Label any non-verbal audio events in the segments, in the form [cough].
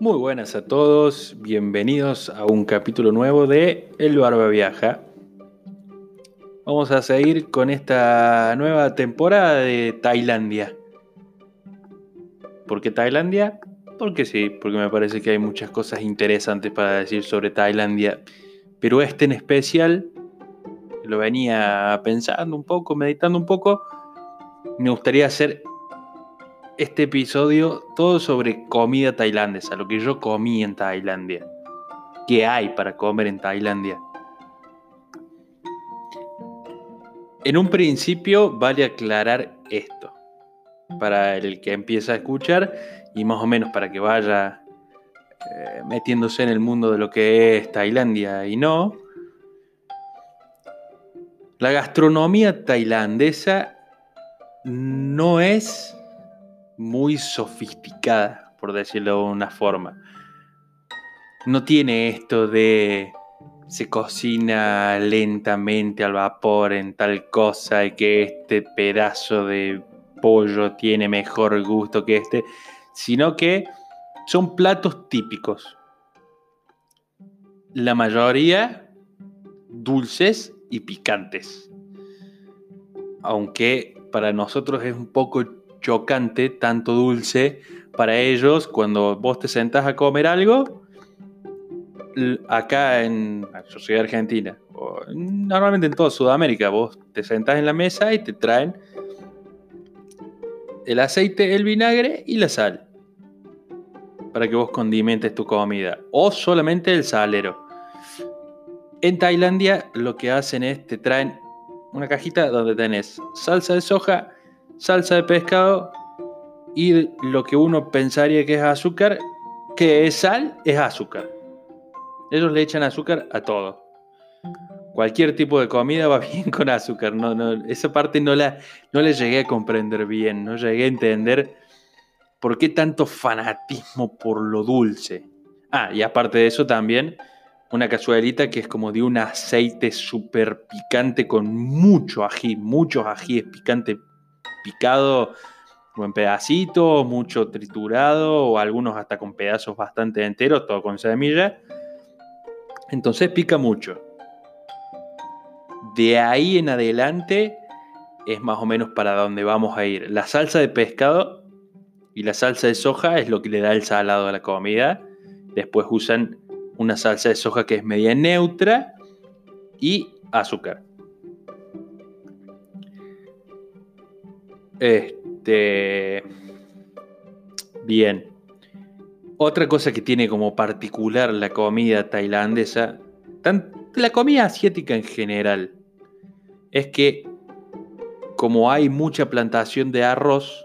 Muy buenas a todos, bienvenidos a un capítulo nuevo de El Barba Viaja. Vamos a seguir con esta nueva temporada de Tailandia. ¿Por qué Tailandia? Porque sí, porque me parece que hay muchas cosas interesantes para decir sobre Tailandia. Pero este en especial, lo venía pensando un poco, meditando un poco, me gustaría hacer este episodio todo sobre comida tailandesa, lo que yo comí en Tailandia. ¿Qué hay para comer en Tailandia? En un principio vale aclarar esto, para el que empieza a escuchar y más o menos para que vaya eh, metiéndose en el mundo de lo que es Tailandia y no. La gastronomía tailandesa no es muy sofisticada, por decirlo de una forma. No tiene esto de se cocina lentamente al vapor en tal cosa y que este pedazo de pollo tiene mejor gusto que este, sino que son platos típicos. La mayoría dulces y picantes. Aunque para nosotros es un poco chocante, tanto dulce, para ellos cuando vos te sentás a comer algo, acá en, yo Argentina, o normalmente en toda Sudamérica, vos te sentás en la mesa y te traen el aceite, el vinagre y la sal para que vos condimentes tu comida o solamente el salero. En Tailandia lo que hacen es te traen una cajita donde tenés salsa de soja, salsa de pescado y lo que uno pensaría que es azúcar, que es sal, es azúcar. Ellos le echan azúcar a todo. Cualquier tipo de comida va [laughs] bien con azúcar. No, no, esa parte no la, no llegué a comprender bien. No llegué a entender por qué tanto fanatismo por lo dulce. Ah, y aparte de eso también una cazuelita que es como de un aceite súper picante con mucho ají, muchos ajíes picante picado o en pedacitos, mucho triturado o algunos hasta con pedazos bastante enteros, todo con semilla. Entonces pica mucho. De ahí en adelante es más o menos para donde vamos a ir. La salsa de pescado y la salsa de soja es lo que le da el salado a la comida. Después usan una salsa de soja que es media neutra y azúcar. Este. Bien. Otra cosa que tiene como particular la comida tailandesa, la comida asiática en general, es que como hay mucha plantación de arroz,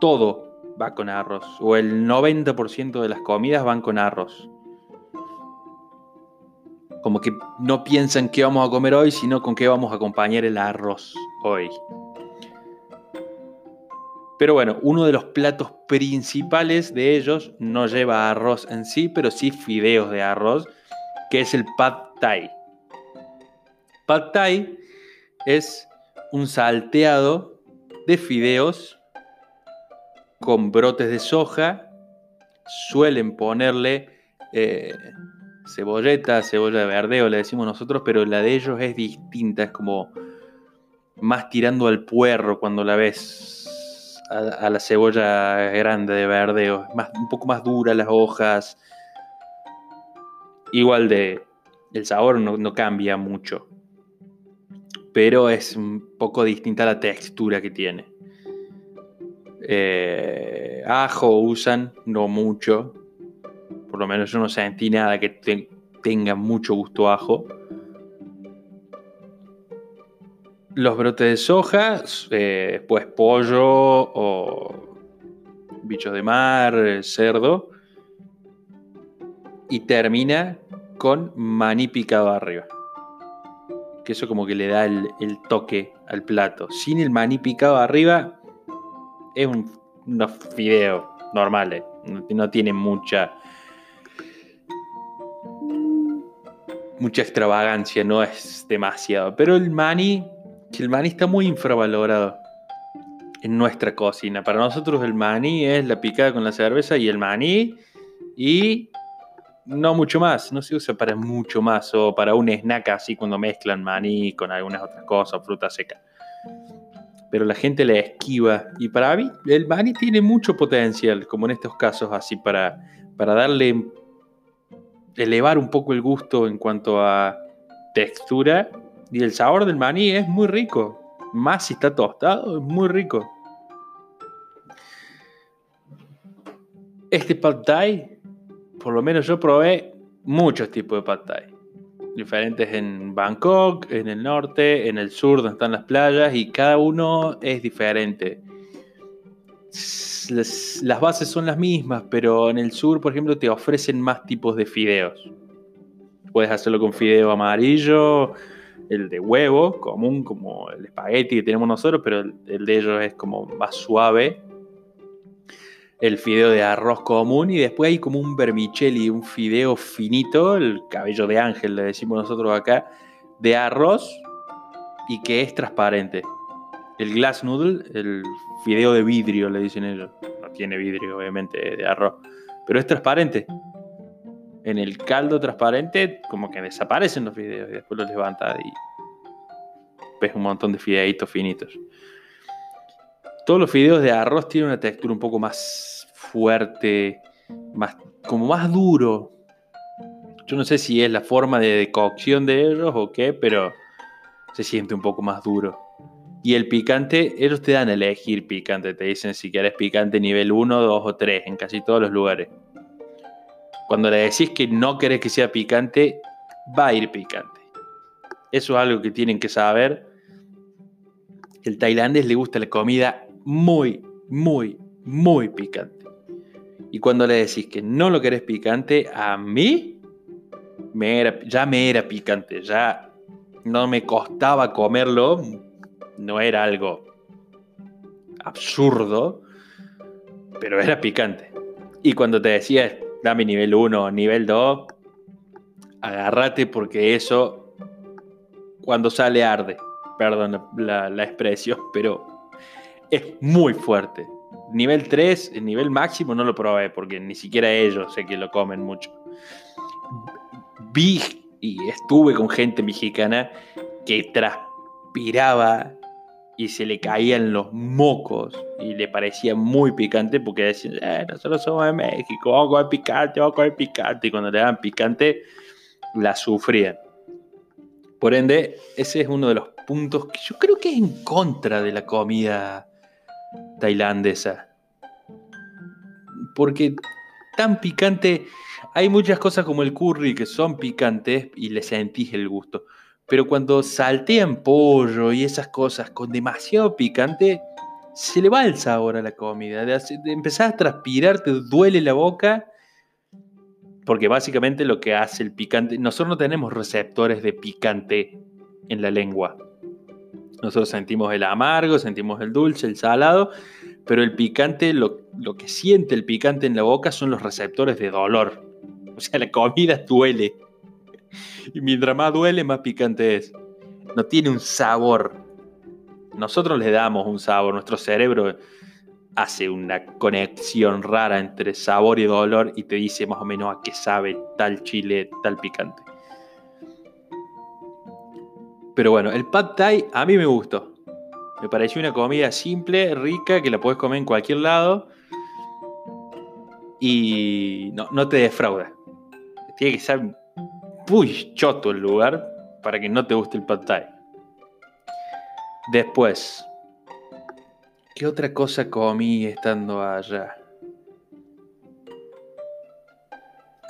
todo va con arroz, o el 90% de las comidas van con arroz. Como que no piensan qué vamos a comer hoy, sino con qué vamos a acompañar el arroz hoy. Pero bueno, uno de los platos principales de ellos no lleva arroz en sí, pero sí fideos de arroz, que es el pad thai. Pad thai es un salteado de fideos con brotes de soja. Suelen ponerle eh, cebolleta, cebolla de verdeo, le decimos nosotros, pero la de ellos es distinta, es como más tirando al puerro cuando la ves a, la cebolla grande de verdeo. Más, un poco más dura las hojas. Igual de. El sabor no, cambia mucho. Pero es un poco distinta la textura que tiene. Eh, ajo usan, no mucho. Por lo menos yo no sentí nada que tenga mucho gusto ajo los brotes de soja, eh, pues pollo o bichos de mar, cerdo. Y termina con maní picado arriba. Que eso como que le da el, toque al plato. Sin el maní picado arriba es un, unos fideos normales. No, no tiene mucha... Mucha extravagancia, no es demasiado. Pero el maní el maní está muy infravalorado en nuestra cocina. Para nosotros el maní es la picada con la cerveza y el maní Y no mucho más, no se usa para mucho más o para un snack así cuando mezclan maní con algunas otras cosas, fruta seca. Pero la gente le esquiva y para mí el maní tiene mucho potencial, como en estos casos así para, para darle, elevar un poco el gusto en cuanto a textura y el sabor del maní es muy rico. Más si está tostado, es muy rico. Este pad thai, por lo menos yo probé muchos tipos de pad thai. Diferentes en Bangkok, en el norte, en el sur donde están las playas y cada uno es diferente. Las, bases son las mismas, pero en el sur, por ejemplo, te ofrecen más tipos de fideos. Puedes hacerlo con fideo amarillo, el de huevo, común como el espagueti que tenemos nosotros, pero el, de ellos es como más suave. El fideo de arroz común y después hay como un vermicelli, un fideo finito, el cabello de ángel le decimos nosotros acá, de arroz y que es transparente. El glass noodle, el fideo de vidrio le dicen ellos. No tiene vidrio obviamente de arroz, pero es transparente en el caldo transparente, como que desaparecen los fideos y después los levanta y ves un montón de fideitos finitos. Todos los fideos de arroz tienen una textura un poco más fuerte, más, como más duro. Yo no sé si es la forma de cocción de ellos o qué, pero se siente un poco más duro. Y el picante, ellos te dan a elegir picante, te dicen si quieres picante nivel 1, 2 o 3 en casi todos los lugares. Cuando le decís que no querés que sea picante, va a ir picante. Eso es algo que tienen que saber. El tailandés le gusta la comida muy, muy, muy picante. Y cuando le decís que no lo querés picante, a mí ya me era picante, ya no me costaba comerlo, no era algo absurdo, pero era picante. Y cuando te decía dame nivel 1, nivel 2, agárrate porque eso cuando sale arde. Perdón la, expresión, [laughs] pero es muy fuerte. Nivel 3, el nivel máximo no lo probé porque ni siquiera ellos sé que lo comen mucho. Vi y estuve con gente mexicana que transpiraba y se le caían los mocos y le parecía muy picante porque decían, eh, nosotros somos de México, vamos a comer picante, vamos a comer picante. Y cuando le daban picante, la sufrían. Por ende, ese es uno de los puntos que yo creo que es en contra de la comida tailandesa. Porque tan picante, hay muchas cosas como el curry que son picantes y le sentís el gusto. Pero cuando saltean pollo y esas cosas con demasiado picante, se le va el sabor a la comida. De, empezar a transpirar, te duele la boca. Porque básicamente lo que hace el picante. Nosotros no tenemos receptores de picante en la lengua. Nosotros sentimos el amargo, sentimos el dulce, el salado. Pero el picante, lo que siente el picante en la boca son los receptores de dolor. O sea, la comida duele. Y mientras más duele, más picante es. No tiene un sabor. Nosotros le damos un sabor. Nuestro cerebro hace una conexión rara entre sabor y dolor y te dice más o menos a qué sabe tal chile, tal picante. Pero bueno, el pad thai a mí me gustó. Me pareció una comida simple, rica, que la puedes comer en cualquier lado. Y no, no te defrauda. Tiene que ser muy choto el lugar para que no te guste el pad thai. Después, ¿qué otra cosa comí estando allá?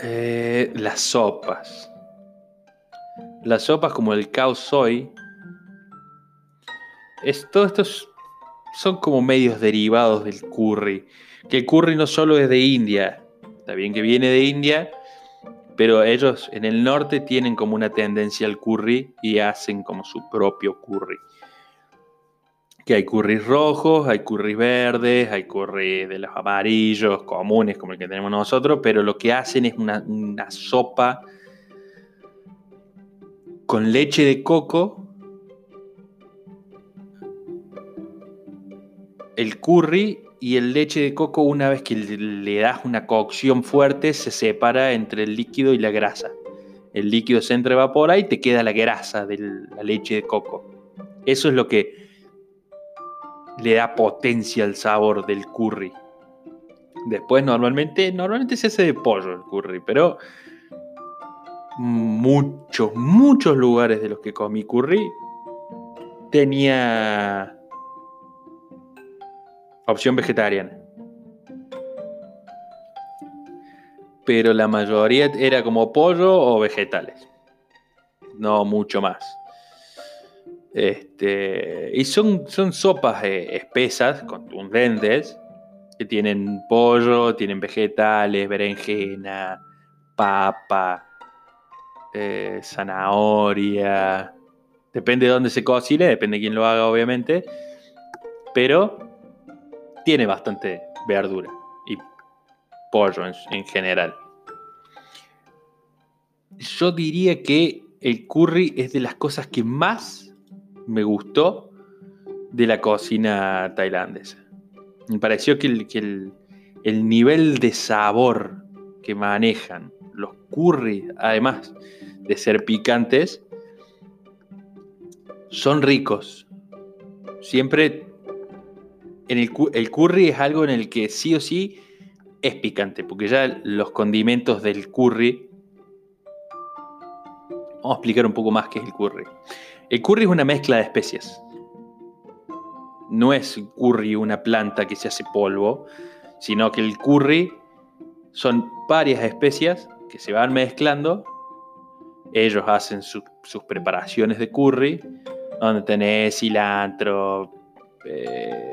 Eh, las sopas. Las sopas como el khao soy. Es, todos estos son como medios derivados del curry. Que el curry no solo es de India. Está bien que viene de India, pero ellos en el norte tienen como una tendencia al curry y hacen como su propio curry. Que hay curries rojos, hay curries verdes, hay curry de los amarillos comunes como el que tenemos nosotros, pero lo que hacen es una, una sopa con leche de coco, el curry y el leche de coco, una vez que le das una cocción fuerte, se separa entre el líquido y la grasa. El líquido se evapora y te queda la grasa de la leche de coco. Eso es lo que le da potencia al sabor del curry. Después normalmente, normalmente se hace de pollo el curry, pero muchos, muchos lugares de los que comí curry tenía opción vegetariana. Pero la mayoría era como pollo o vegetales. No mucho más. Este, y son, son sopas eh, espesas, contundentes, que tienen pollo, tienen vegetales, berenjena, papa, eh, zanahoria. Depende de dónde se cocine, depende de quién lo haga, obviamente. Pero tiene bastante verdura y pollo en, general. Yo diría que el curry es de las cosas que más me gustó de la cocina tailandesa. Me pareció que el, el nivel de sabor que manejan los curry, además de ser picantes, son ricos. Siempre el, curry es algo en el que sí o sí es picante, porque ya los condimentos del curry... Vamos a explicar un poco más qué es el curry. El curry es una mezcla de especias. No es curry una planta que se hace polvo, sino que el curry son varias especias que se van mezclando. Ellos hacen sus preparaciones de curry, donde tenés cilantro, eh,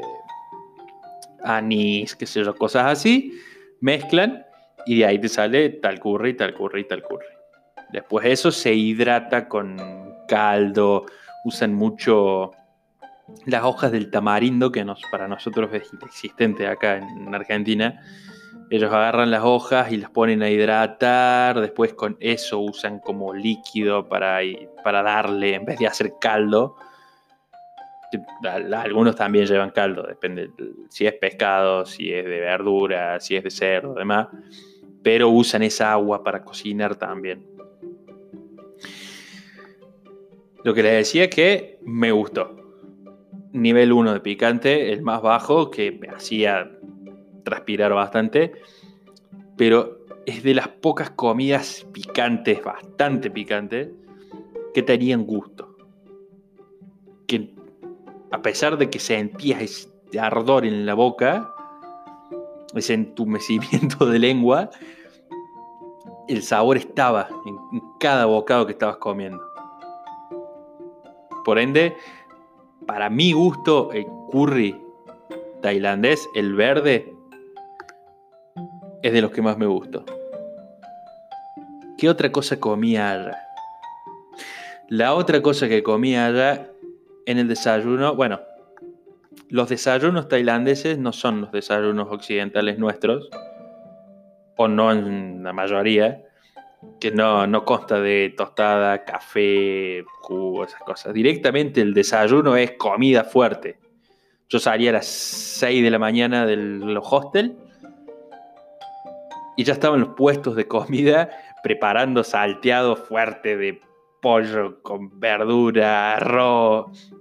anís, qué sé yo, cosas así. Mezclan y de ahí te sale tal curry, tal curry, tal curry. Después eso se hidrata con caldo. Usan mucho las hojas del tamarindo, que para nosotros es inexistente acá en Argentina ellos agarran las hojas y las ponen a hidratar, después con eso usan como líquido para, para darle, en vez de hacer caldo. Algunos también llevan caldo, depende si es pescado, si es de verdura, si es de cerdo, demás. Pero usan esa agua para cocinar también. Lo que les decía es que me gustó. Nivel 1 de picante, el más bajo, que me hacía transpirar bastante, pero es de las pocas comidas picantes, bastante picantes, que tenían gusto. Que a pesar de que sentías ese ardor en la boca, ese entumecimiento de lengua, el sabor estaba en cada bocado que estabas comiendo. Por ende, para mi gusto, el curry tailandés, el verde, es de los que más me gustó. ¿Qué otra cosa comía allá? La otra cosa que comía allá en el desayuno, bueno, los desayunos tailandeses no son los desayunos occidentales nuestros, o no en la mayoría, que no, no consta de tostada, café, jugo, esas cosas. Directamente el desayuno es comida fuerte. Yo salía a las 6 de la mañana del hostel y ya estaban los puestos de comida preparando salteado fuerte de pollo con verdura, arroz,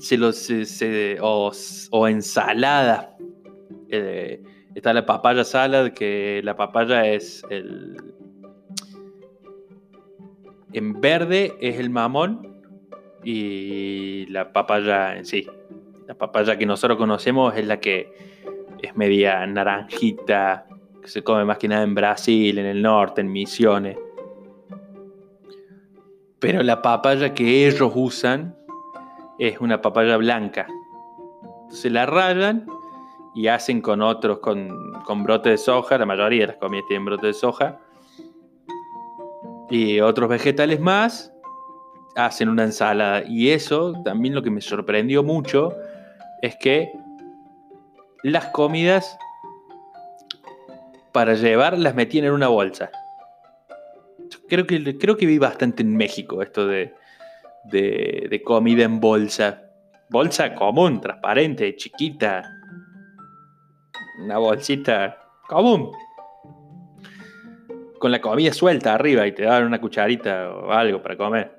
se los, o, ensalada. Eh, está la papaya salad, que la papaya es el... En verde es el mamón y la papaya en sí. La papaya que nosotros conocemos es la que es media naranjita, que se come más que nada en Brasil, en el norte, en Misiones. Pero la papaya que ellos usan es una papaya blanca. Se la rayan y hacen con otros, con, con brote de soja, la mayoría de las comidas tienen brote de soja, y otros vegetales más, hacen una ensalada. Y eso también lo que me sorprendió mucho es que las comidas para llevar las metían en una bolsa. Creo que, creo que vi bastante en México esto de, de, comida en bolsa. Bolsa común, transparente, chiquita. una bolsita común. Con la comida suelta arriba y te dan una cucharita o algo para comer.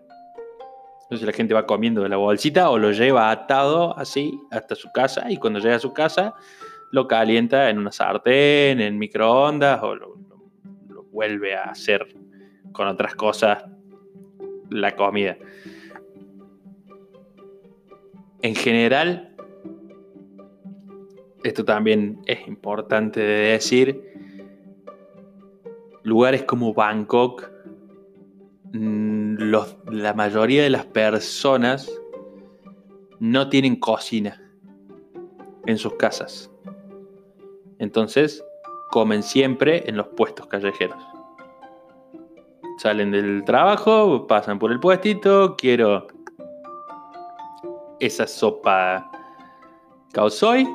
Entonces la gente va comiendo de la bolsita o lo lleva atado así hasta su casa y cuando llega a su casa lo calienta en una sartén, en microondas o lo, lo vuelve a hacer con otras cosas la comida. En general, esto también es importante de decir, lugares como Bangkok, mm, la mayoría de las personas no tienen cocina en sus casas. Entonces, comen siempre en los puestos callejeros. Salen del trabajo, pasan por el puestito, quiero esa sopa soy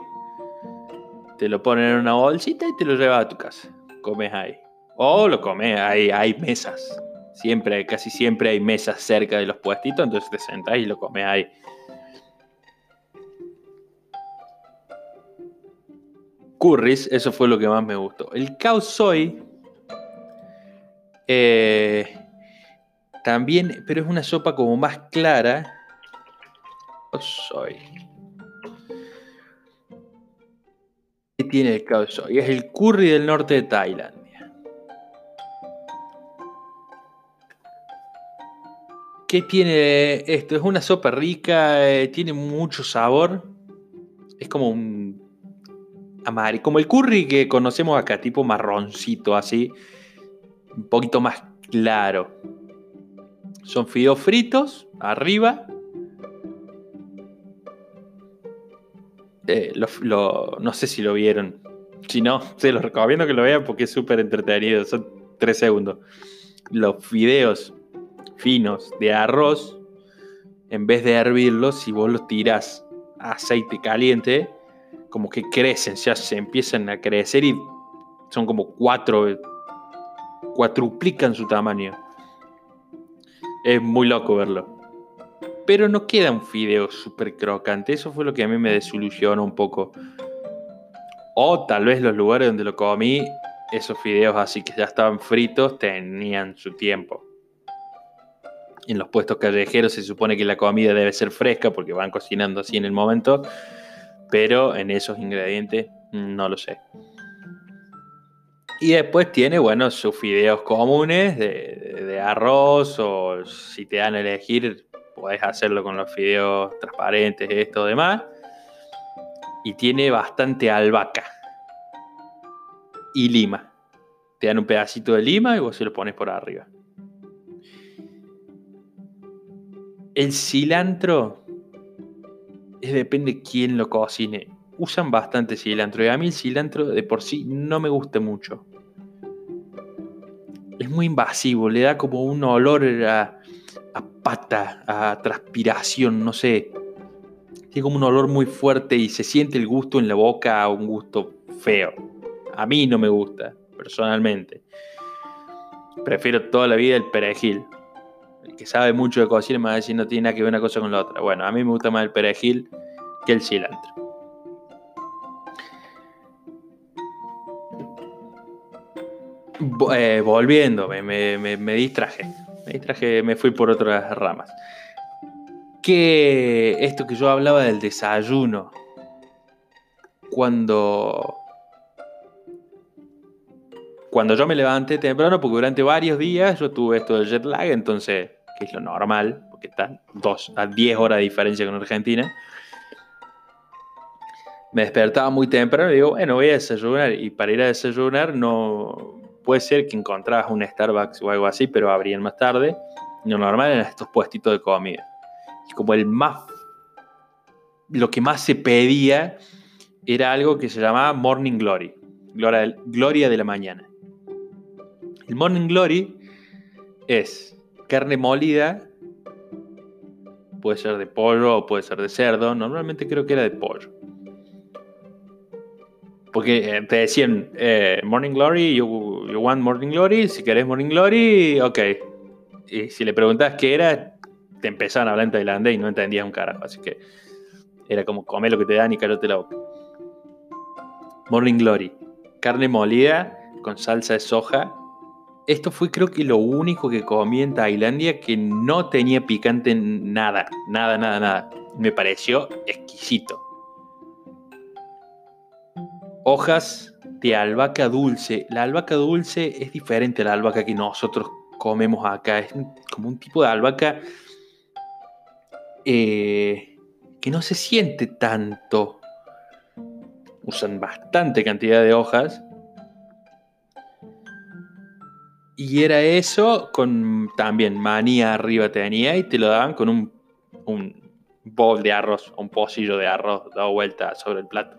te lo ponen en una bolsita y te lo llevas a tu casa. Comes ahí. O lo comes, ahí hay mesas. Siempre, casi siempre hay mesas cerca de los puestitos, entonces te sentás y lo comes ahí. Curris, eso fue lo que más me gustó. El Khao Soy eh, también, pero es una sopa como más clara. Soy. ¿Qué tiene el Khao Soy? Es el curry del norte de Tailandia. ¿Qué tiene esto? Es una sopa rica, eh, tiene mucho sabor. Es como un amarillo, como el curry que conocemos acá, tipo marroncito así un poquito más claro. Son fideos fritos arriba. Eh, no sé si lo vieron. Si no, [laughs] se los recomiendo que lo vean porque es súper entretenido. Son tres segundos. Los fideos finos de arroz, en vez de hervirlos, si vos los tiras a aceite caliente, como que crecen, ya se empiezan a crecer y son como cuatro cuatruplican su tamaño. Es muy loco verlo. Pero no queda un fideo súper crocante. Eso fue lo que a mí me desilusionó un poco. O tal vez los lugares donde lo comí, esos fideos así que ya estaban fritos, tenían su tiempo. En los puestos callejeros se supone que la comida debe ser fresca porque van cocinando así en el momento. Pero en esos ingredientes no lo sé. Y después tiene, bueno, sus fideos comunes de, arroz o si te dan a elegir, podés hacerlo con los fideos transparentes, esto, demás. Y tiene bastante albahaca y lima. Te dan un pedacito de lima y vos se lo pones por arriba. El cilantro depende quién lo cocine usan bastante cilantro. Y a mí el cilantro de por sí no me gusta mucho. Es muy invasivo, le da como un olor a, a pata, a transpiración, no sé. Tiene como un olor muy fuerte y se siente el gusto en la boca, un gusto feo. A mí no me gusta, personalmente. Prefiero toda la vida el perejil. El que sabe mucho de cocina me va a decir no tiene nada que ver una cosa con la otra. Bueno, a mí me gusta más el perejil que el cilantro. Eh, volviendo, me, distraje. Me distraje, me fui por otras ramas. Que esto que yo hablaba del desayuno. Cuando. Cuando yo me levanté temprano, porque durante varios días yo tuve esto del jet lag, entonces, que es lo normal, porque están dos a 10 horas de diferencia con Argentina. Me despertaba muy temprano y digo, bueno, voy a desayunar. Y para ir a desayunar no, puede ser que encontrabas un Starbucks o algo así, pero abrían más tarde. Lo normal eran estos puestitos de comida. Y como el más. Lo que más se pedía era algo que se llamaba Morning Glory. Gloria de la mañana. El Morning Glory es carne molida, puede ser de pollo o puede ser de cerdo. Normalmente creo que era de pollo porque eh, te decían, eh, Morning Glory, you, want Morning Glory, si querés Morning Glory, ok. Y si le preguntas qué era, te empezaban a hablar en tailandés y no entendías un carajo. Así que era como comer lo que te dan y cállate la boca. Morning Glory. Carne molida con salsa de soja. Esto fue creo que lo único que comí en Tailandia que no tenía picante nada, nada, nada, nada. Me pareció exquisito. Hojas de albahaca dulce. La albahaca dulce es diferente a la albahaca que nosotros comemos acá. Es como un tipo de albahaca eh, que no se siente tanto. Usan bastante cantidad de hojas. Y era eso con también maní arriba tenía y te lo daban con un, un bol de arroz, un pocillo de arroz dado vuelta sobre el plato.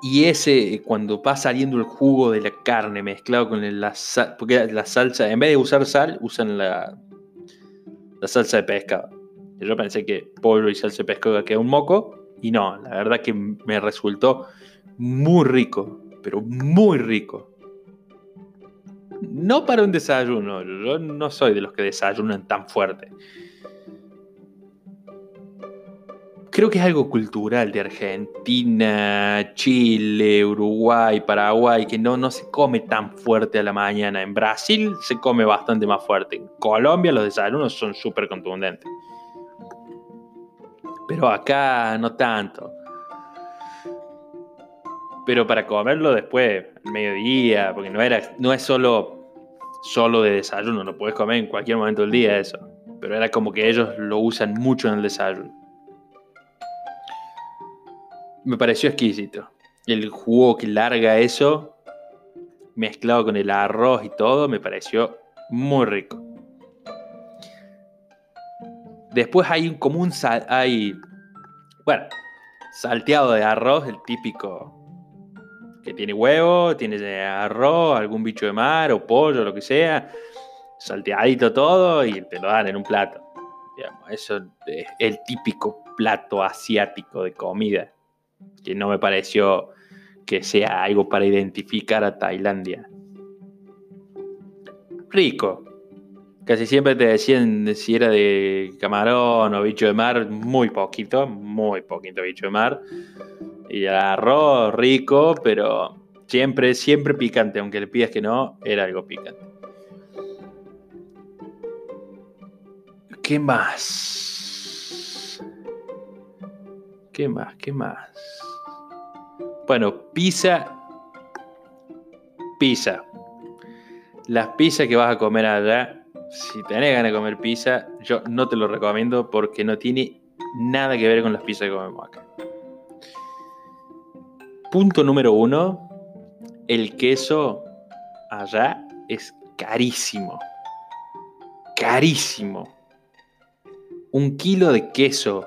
Y ese, cuando va saliendo el jugo de la carne mezclado con la sal, porque la salsa, en vez de usar sal, usan la, la salsa de pescado. Yo pensé que pollo y salsa de pescado queda un moco, y no, la verdad que me resultó muy rico, pero muy rico. No para un desayuno, yo no soy de los que desayunan tan fuerte. Creo que es algo cultural de Argentina, Chile, Uruguay, Paraguay, que no, no se come tan fuerte a la mañana. En Brasil se come bastante más fuerte. En Colombia los desayunos son súper contundentes. Pero acá no tanto. Pero para comerlo después, al mediodía, porque no, era, no es solo, solo de desayuno, lo puedes comer en cualquier momento del día eso. Pero era como que ellos lo usan mucho en el desayuno me pareció exquisito. El jugo que larga eso, mezclado con el arroz y todo, me pareció muy rico. Después hay un común hay bueno, salteado de arroz, el típico que tiene huevo, tiene arroz, algún bicho de mar o pollo, lo que sea, salteadito todo y te lo dan en un plato. eso es el típico plato asiático de comida que no me pareció que sea algo para identificar a Tailandia. Rico. Casi siempre te decían si era de camarón o bicho de mar, muy poquito, muy poquito bicho de mar. Y arroz rico, pero siempre, siempre picante, aunque le pidas que no, era algo picante. ¿Qué más? ¿Qué más? ¿Qué más? Bueno, pizza. Pizza. Las pizzas que vas a comer allá, si tenés ganas de comer pizza, yo no te lo recomiendo porque no tiene nada que ver con las pizzas que comemos acá. Punto número uno, el queso allá es carísimo. Carísimo. Un kilo de queso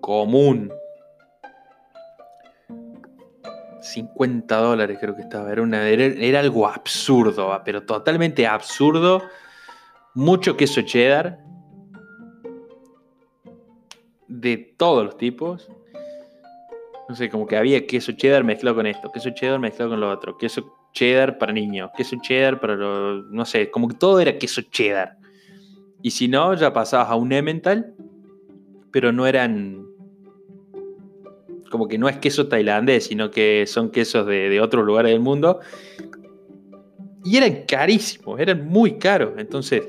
común 50 dólares creo que estaba. Era, una, era, algo absurdo, ah, pero totalmente absurdo. Mucho queso cheddar. De todos los tipos. No sé, como que había queso cheddar mezclado con esto, queso cheddar mezclado con lo otro, queso cheddar para niños, queso cheddar para los... No sé, como que todo era queso cheddar. Y si no, ya pasabas a un Emmental, pero no eran como que no es queso tailandés, sino que son quesos de, otros lugares del mundo. Y eran carísimos, eran muy caros. Entonces,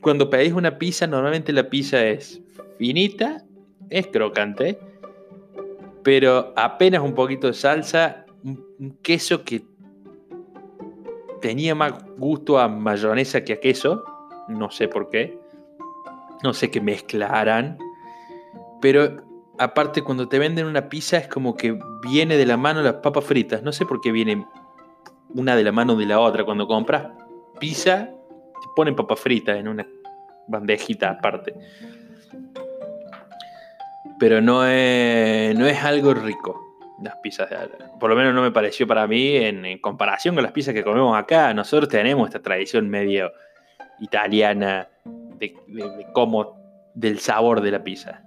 cuando pedís una pizza, normalmente la pizza es finita, es crocante, pero apenas un poquito de salsa, un, queso que tenía más gusto a mayonesa que a queso, no sé por qué, no sé qué mezclaran, pero aparte cuando te venden una pizza es como que viene de la mano las papas fritas. No sé por qué viene una de la mano de la otra. Cuando compras pizza, te ponen papas fritas en una bandejita aparte. Pero no es, no es algo rico las pizzas de Por lo menos no me pareció para mí en, comparación con las pizzas que comemos acá. Nosotros tenemos esta tradición medio italiana de, de cómo del sabor de la pizza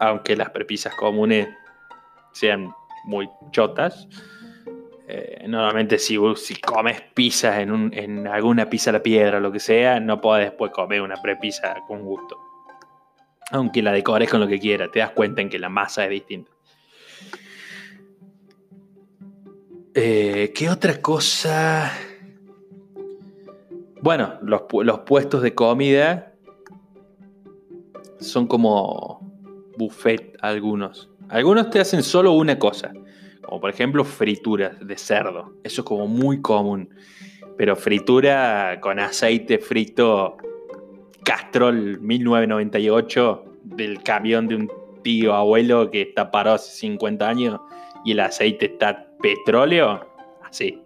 aunque las prepisas comunes sean muy chotas. Eh, normalmente si, si, comes pizzas en, en, alguna pizza a la piedra o lo que sea, no puedes después comer una prepisa con gusto. Aunque la decores con lo que quiera, te das cuenta en que la masa es distinta. Eh, ¿Qué otra cosa? Bueno, los, los, puestos de comida son como buffet algunos. Algunos te hacen solo una cosa, como por ejemplo frituras de cerdo. Eso es como muy común. Pero fritura con aceite frito Castrol 1998 del camión de un tío abuelo que está parado hace 50 años y el aceite está petróleo, así.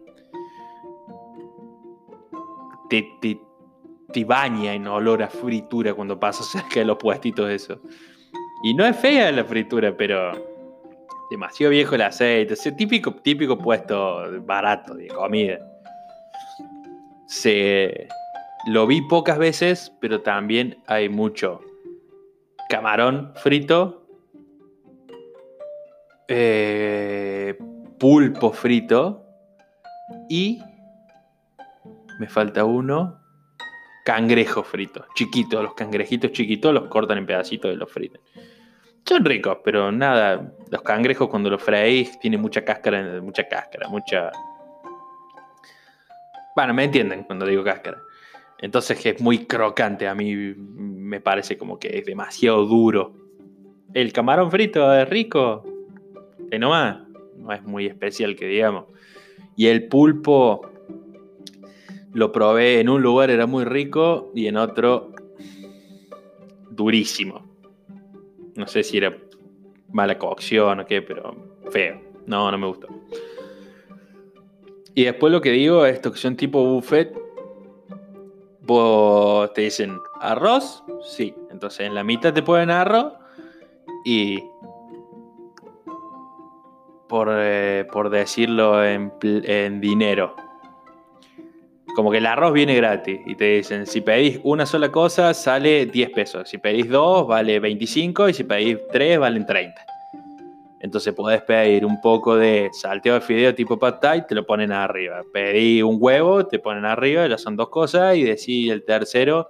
Te, te, baña en olor a fritura cuando pasas cerca de los puestitos de eso. Y no es fea la fritura, pero demasiado viejo el aceite. Típico, típico puesto barato de comida. Se, lo vi pocas veces, pero también hay mucho camarón frito, eh, pulpo frito y me falta uno, cangrejo frito, chiquito, los cangrejitos chiquitos los cortan en pedacitos y los fritan. Son ricos, pero nada, los cangrejos cuando los freís tienen mucha cáscara, mucha cáscara, mucha... Bueno, me entienden cuando digo cáscara. Entonces es muy crocante, a mí me parece como que es demasiado duro. El camarón frito es rico, que no no es muy especial que digamos. Y el pulpo lo probé en un lugar, era muy rico, y en otro durísimo. No sé si era mala cocción o qué, pero feo. No, no me gustó. Y después lo que digo, que son tipo buffet, vos te dicen arroz, sí. Entonces en la mitad te ponen arroz y por, eh, decirlo en, en, dinero. Como que el arroz viene gratis y te dicen, si pedís una sola cosa sale 10 pesos, si pedís dos vale 25 y si pedís tres valen 30. Entonces podés pedir un poco de salteo de fideo tipo pad te lo ponen arriba. Pedí un huevo, te ponen arriba, ya son dos cosas. Y decís el tercero,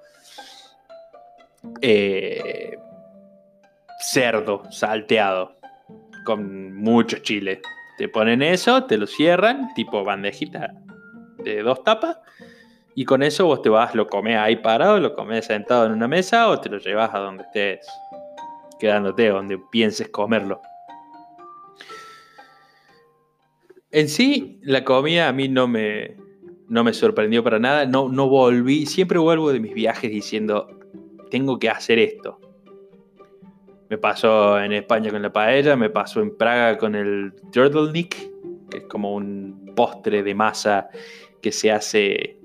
eh, cerdo salteado con mucho chile. Te ponen eso, te lo cierran, tipo bandejita de dos tapas. Y con eso vos te vas, lo comes ahí parado, lo comes sentado en una mesa o te lo llevas a donde estés quedándote, donde pienses comerlo. En sí, la comida a mí no me, no me sorprendió para nada. No, no volví. Siempre vuelvo de mis viajes diciendo, tengo que hacer esto. Me pasó en España con la paella, me pasó en Praga con el turtleneck, que es como un postre de masa que se hace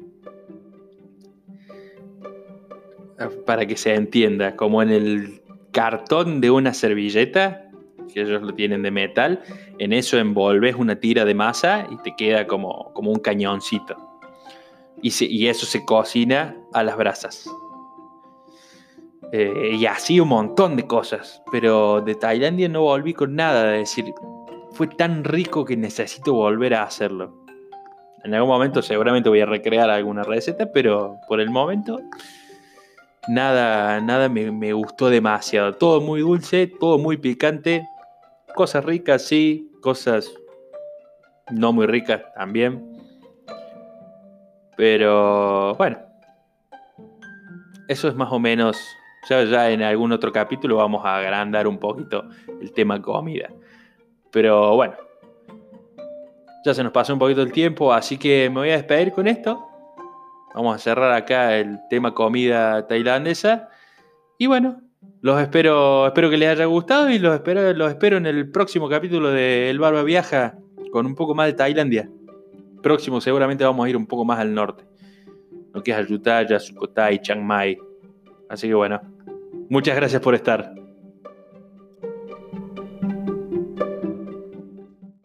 para que se entienda, como en el cartón de una servilleta que ellos lo tienen de metal, en eso envolves una tira de masa y te queda como, como un cañoncito. Y, y, eso se cocina a las brasas. Eh, y así un montón de cosas. Pero de Tailandia no volví con nada. De decir, fue tan rico que necesito volver a hacerlo. En algún momento seguramente voy a recrear alguna receta, pero por el momento nada, nada me, gustó demasiado. Todo muy dulce, todo muy picante Cosas ricas, sí, cosas no muy ricas también. Pero bueno, eso es más o menos, ya en algún otro capítulo vamos a agrandar un poquito el tema comida. Pero bueno, ya se nos pasó un poquito el tiempo, así que me voy a despedir con esto. Vamos a cerrar acá el tema comida tailandesa. Y bueno, los espero, espero que les haya gustado y los espero, los espero en el próximo capítulo de El Barba Viaja con un poco más de Tailandia. Próximo seguramente vamos a ir un poco más al norte. Lo que es Ayutthaya, Sukhothai, Chiang Mai. Así que bueno, muchas gracias por estar.